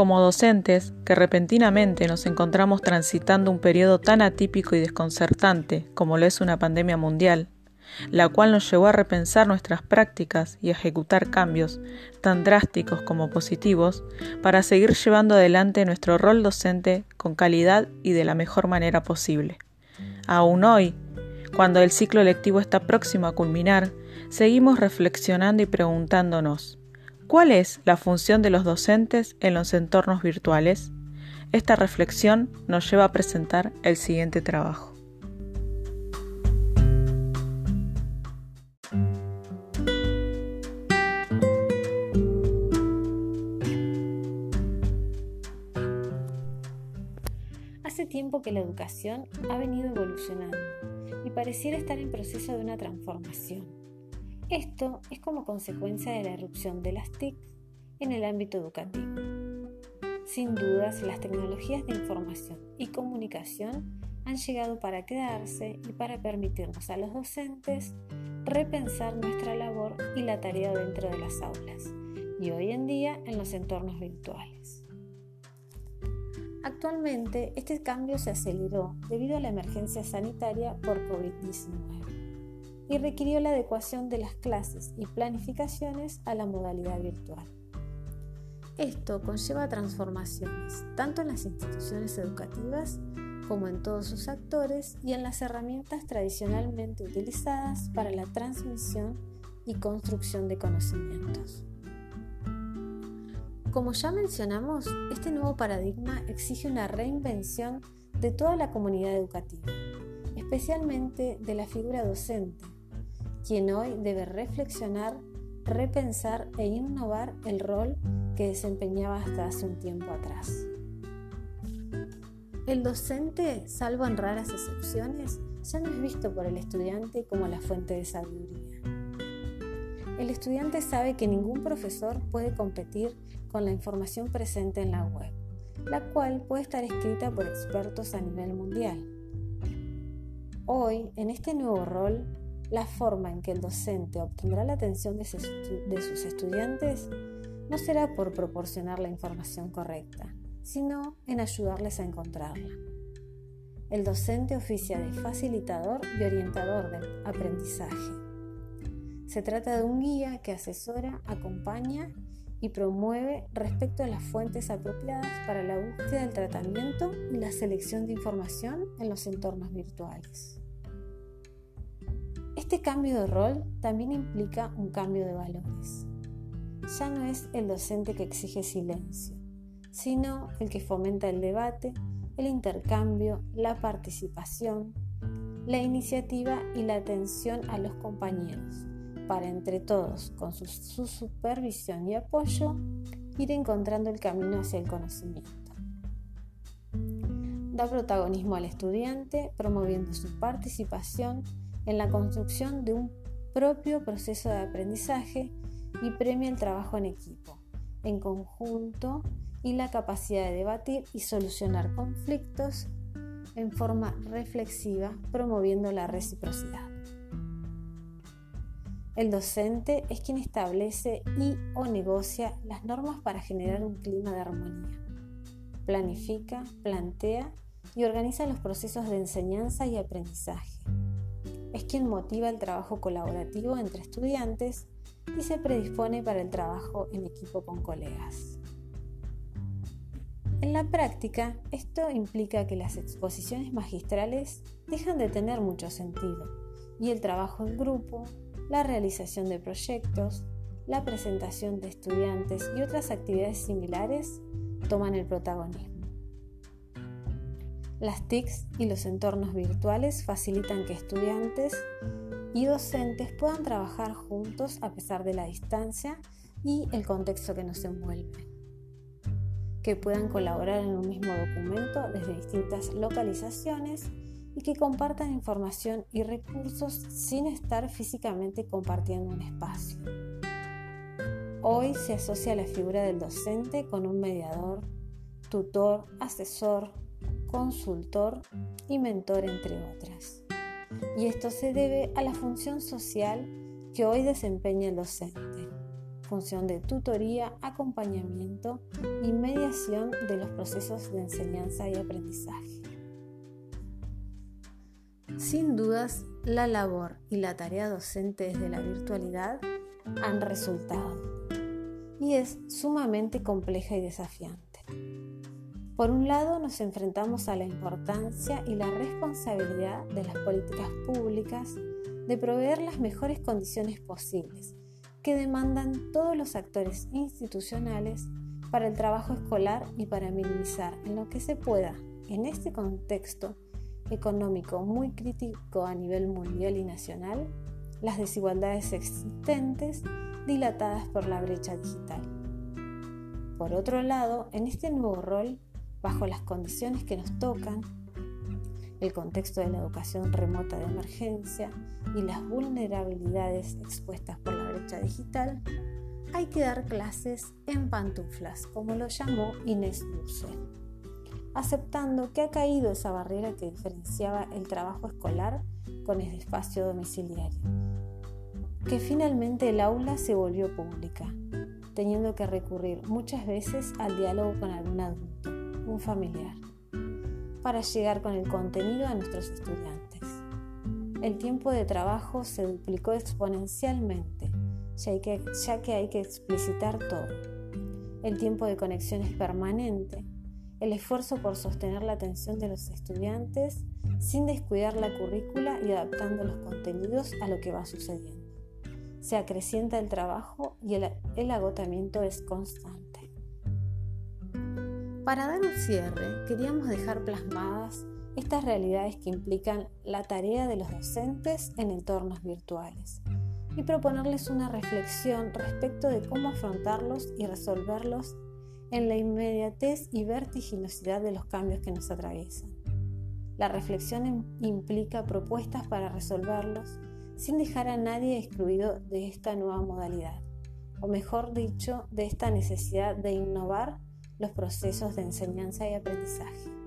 Como docentes, que repentinamente nos encontramos transitando un periodo tan atípico y desconcertante como lo es una pandemia mundial, la cual nos llevó a repensar nuestras prácticas y a ejecutar cambios, tan drásticos como positivos, para seguir llevando adelante nuestro rol docente con calidad y de la mejor manera posible. Aún hoy, cuando el ciclo lectivo está próximo a culminar, seguimos reflexionando y preguntándonos, ¿cuál es la función de los docentes en los entornos virtuales? Esta reflexión nos lleva a presentar el siguiente trabajo. Hace tiempo que la educación ha venido evolucionando y pareciera estar en proceso de una transformación. Esto es como consecuencia de la erupción de las TIC en el ámbito educativo. Sin dudas, las tecnologías de información y comunicación han llegado para quedarse y para permitirnos a los docentes repensar nuestra labor y la tarea dentro de las aulas y hoy en día en los entornos virtuales. Actualmente, este cambio se aceleró debido a la emergencia sanitaria por COVID-19 y requirió la adecuación de las clases y planificaciones a la modalidad virtual. Esto conlleva transformaciones tanto en las instituciones educativas como en todos sus actores y en las herramientas tradicionalmente utilizadas para la transmisión y construcción de conocimientos. Como ya mencionamos, este nuevo paradigma exige una reinvención de toda la comunidad educativa, especialmente de la figura docente, quien hoy debe reflexionar, repensar e innovar el rol que desempeñaba hasta hace un tiempo atrás. El docente, salvo en raras excepciones, ya no es visto por el estudiante como la fuente de sabiduría. El estudiante sabe que ningún profesor puede competir con la información presente en la web, la cual puede estar escrita por expertos a nivel mundial. Hoy, en este nuevo rol, la forma en que el docente obtendrá la atención de sus, estudiantes no será por proporcionar la información correcta, sino en ayudarles a encontrarla. El docente oficia de facilitador y orientador del aprendizaje se trata de un guía que asesora, acompaña y promueve respecto a las fuentes apropiadas para la búsqueda del tratamiento y la selección de información en los entornos virtuales. Este cambio de rol también implica un cambio de valores. Ya no es el docente que exige silencio, sino el que fomenta el debate, el intercambio, la participación, la iniciativa y la atención a los compañeros para entre todos, con su, supervisión y apoyo, ir encontrando el camino hacia el conocimiento. Da protagonismo al estudiante, promoviendo su participación en la construcción de un propio proceso de aprendizaje y premia el trabajo en equipo, en conjunto y la capacidad de debatir y solucionar conflictos en forma reflexiva, promoviendo la reciprocidad. El docente es quien establece y o negocia las normas para generar un clima de armonía. Planifica, plantea y organiza los procesos de enseñanza y aprendizaje. Es quien motiva el trabajo colaborativo entre estudiantes y se predispone para el trabajo en equipo con colegas. En la práctica, esto implica que las exposiciones magistrales dejan de tener mucho sentido y el trabajo en grupo, la realización de proyectos, la presentación de estudiantes y otras actividades similares toman el protagonismo. Las TICs y los entornos virtuales facilitan que estudiantes y docentes puedan trabajar juntos a pesar de la distancia y el contexto que nos envuelve, que puedan colaborar en un mismo documento desde distintas localizaciones y que compartan información y recursos sin estar físicamente compartiendo un espacio. Hoy se asocia la figura del docente con un mediador, tutor, asesor, consultor y mentor, entre otras. Y esto se debe a la función social que hoy desempeña el docente, función de tutoría, acompañamiento y mediación de los procesos de enseñanza y aprendizaje. Sin dudas, la labor y la tarea docente desde la virtualidad han resultado y es sumamente compleja y desafiante. Por un lado, nos enfrentamos a la importancia y la responsabilidad de las políticas públicas de proveer las mejores condiciones posibles que demandan todos los actores institucionales para el trabajo escolar y para minimizar en lo que se pueda en este contexto económico muy crítico a nivel mundial y nacional las desigualdades existentes dilatadas por la brecha digital. Por otro lado, en este nuevo rol, bajo las condiciones que nos tocan, el contexto de la educación remota de emergencia y las vulnerabilidades expuestas por la brecha digital, hay que dar clases en pantuflas, como lo llamó Inés Dussel, aceptando que ha caído esa barrera que diferenciaba el trabajo escolar con el espacio domiciliario, que finalmente el aula se volvió pública, teniendo que recurrir muchas veces al diálogo con algún adulto, un familiar para llegar con el contenido a nuestros estudiantes. El tiempo de trabajo se duplicó exponencialmente, ya que, ya que hay que explicitar todo. El tiempo de conexión es permanente, el esfuerzo por sostener la atención de los estudiantes sin descuidar la currícula y adaptando los contenidos a lo que va sucediendo. Se acrecienta el trabajo y el agotamiento es constante. Para dar un cierre, queríamos dejar plasmadas estas realidades que implican la tarea de los docentes en entornos virtuales y proponerles una reflexión respecto de cómo afrontarlos y resolverlos en la inmediatez y vertiginosidad de los cambios que nos atraviesan. La reflexión implica propuestas para resolverlos sin dejar a nadie excluido de esta nueva modalidad, o mejor dicho, de esta necesidad de innovar los procesos de enseñanza y aprendizaje.